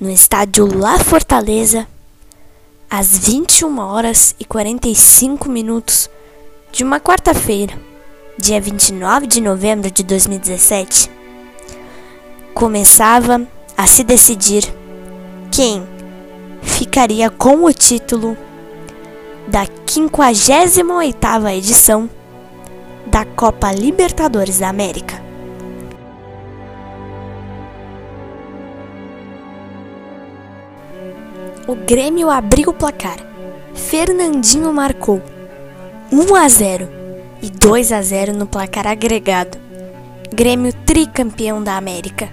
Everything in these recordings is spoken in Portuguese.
no estádio La Fortaleza, às 21 horas e 45 minutos de uma quarta-feira, dia 29 de novembro de 2017, começava a se decidir quem ficaria com o título da 58ª edição da Copa Libertadores da América. O Grêmio abriu o placar. Fernandinho marcou 1 a 0 e 2 a 0 no placar agregado. Grêmio tricampeão da América.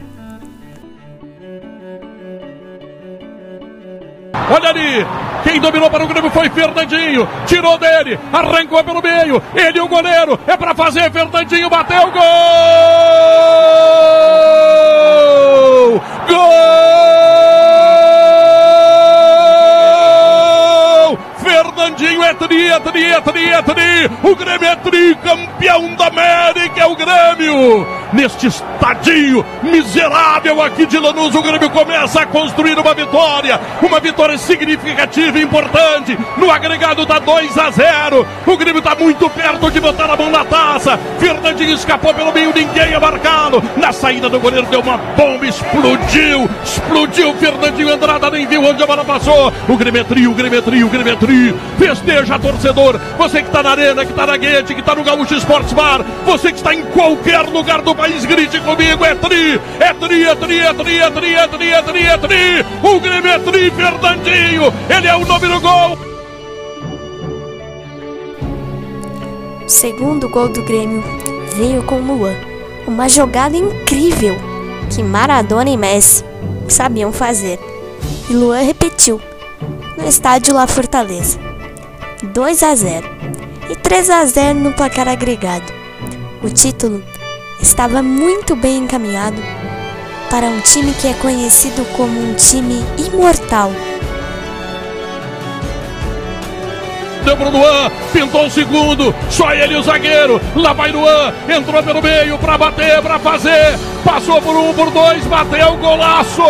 Olha ali, quem dominou para o Grêmio foi Fernandinho. Tirou dele, arrancou pelo meio. Ele, o goleiro, é para fazer. Fernandinho bateu, gol! Gol! Tri, é tri, é tri, é tri. O Grêmio é tri, campeão da América, é o Grêmio neste estadio miserável aqui de Lanús. O Grêmio começa a construir uma vitória, uma vitória significativa e importante. No agregado da 2 a 0. O Grêmio está muito perto de botar a mão na taça. Fernandinho escapou pelo meio, ninguém a marcá-lo. Na saída do goleiro deu uma bomba, explodiu, explodiu. Fernandinho Andrada nem viu onde a bola passou. O Grêmio é trio, o Grêmio é trio, o Grêmio é trio. Festeja, torcedor. Você que está na arena, que está na guete, que está no Gaúcho Esportes Bar. Você que está em qualquer lugar do país país, grite comigo, é tri, é tri, é tri, é tri, é tri, é tri, é tri, é tri, o Grêmio é tri, Fernandinho, ele é o nome do gol. O segundo gol do Grêmio veio com Luan, uma jogada incrível que Maradona e Messi sabiam fazer. E Luan repetiu no estádio La Fortaleza. 2 a 0 e 3 a 0 no placar agregado. O título estava muito bem encaminhado para um time que é conhecido como um time imortal. Deu pro Luan, pintou o segundo, só ele o zagueiro. Lá vai Luan, entrou pelo meio para bater, para fazer. Passou por um, por dois, bateu, golaço!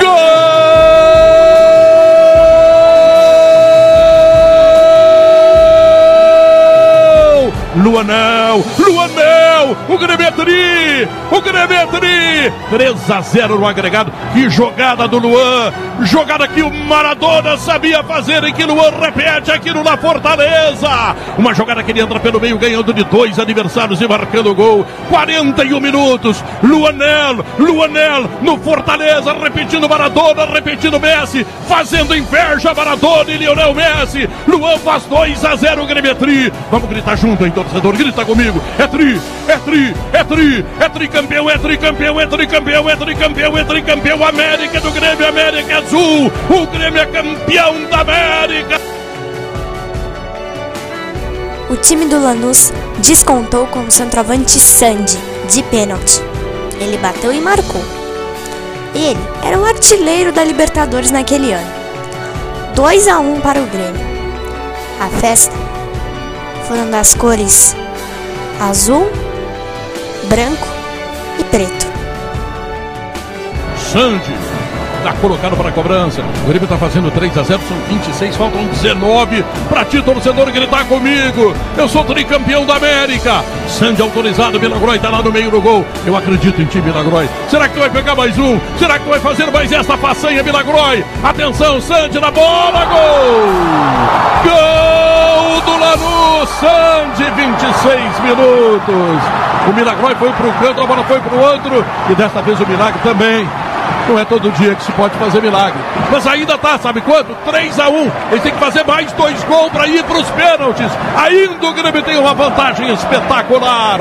Gol! O Grêmio é tri, 3 a 0 no agregado, que jogada do Luan, jogada que o Maradona sabia fazer e que Luan repete aqui no La Fortaleza, uma jogada que ele entra pelo meio ganhando de dois adversários e marcando o gol, 41 minutos, Luanel, Luanel no Fortaleza, repetindo Maradona, repetindo Messi, fazendo inveja Maradona e Lionel Messi, Luan faz 2 a 0 o Grêmio é tri, vamos gritar junto então torcedor, grita comigo. É tri, é tri, é tri, é tricampeão, é tricampeão, é tricampeão, é tricampeão, é tricampeão. América do Grêmio, América Azul. O Grêmio é campeão da América. O time do Lanús descontou com o centroavante Sandy, de pênalti. Ele bateu e marcou. Ele era o artilheiro da Libertadores naquele ano. 2 a 1 para o Grêmio. A festa foram das cores azul, branco Sandy está colocado para a cobrança. O Grêmio está fazendo 3 a 0, são 26, faltam 19 para ti, torcedor, gritar comigo. Eu sou tricampeão da América. Sandy autorizado, Milagroy está lá no meio do gol. Eu acredito em ti, Milagroy. Será que tu vai pegar mais um? Será que tu vai fazer mais essa façanha, Milagroy? Atenção, Sandy na bola, gol! Gol do Lanús! Sandy, 26 minutos. O Milagrói foi para um canto, a bola foi para o outro. E desta vez o milagre também. Não é todo dia que se pode fazer milagre. Mas ainda tá, sabe quanto? 3 a 1 Eles têm que fazer mais dois gols para ir para os pênaltis. Ainda o Grêmio tem uma vantagem espetacular.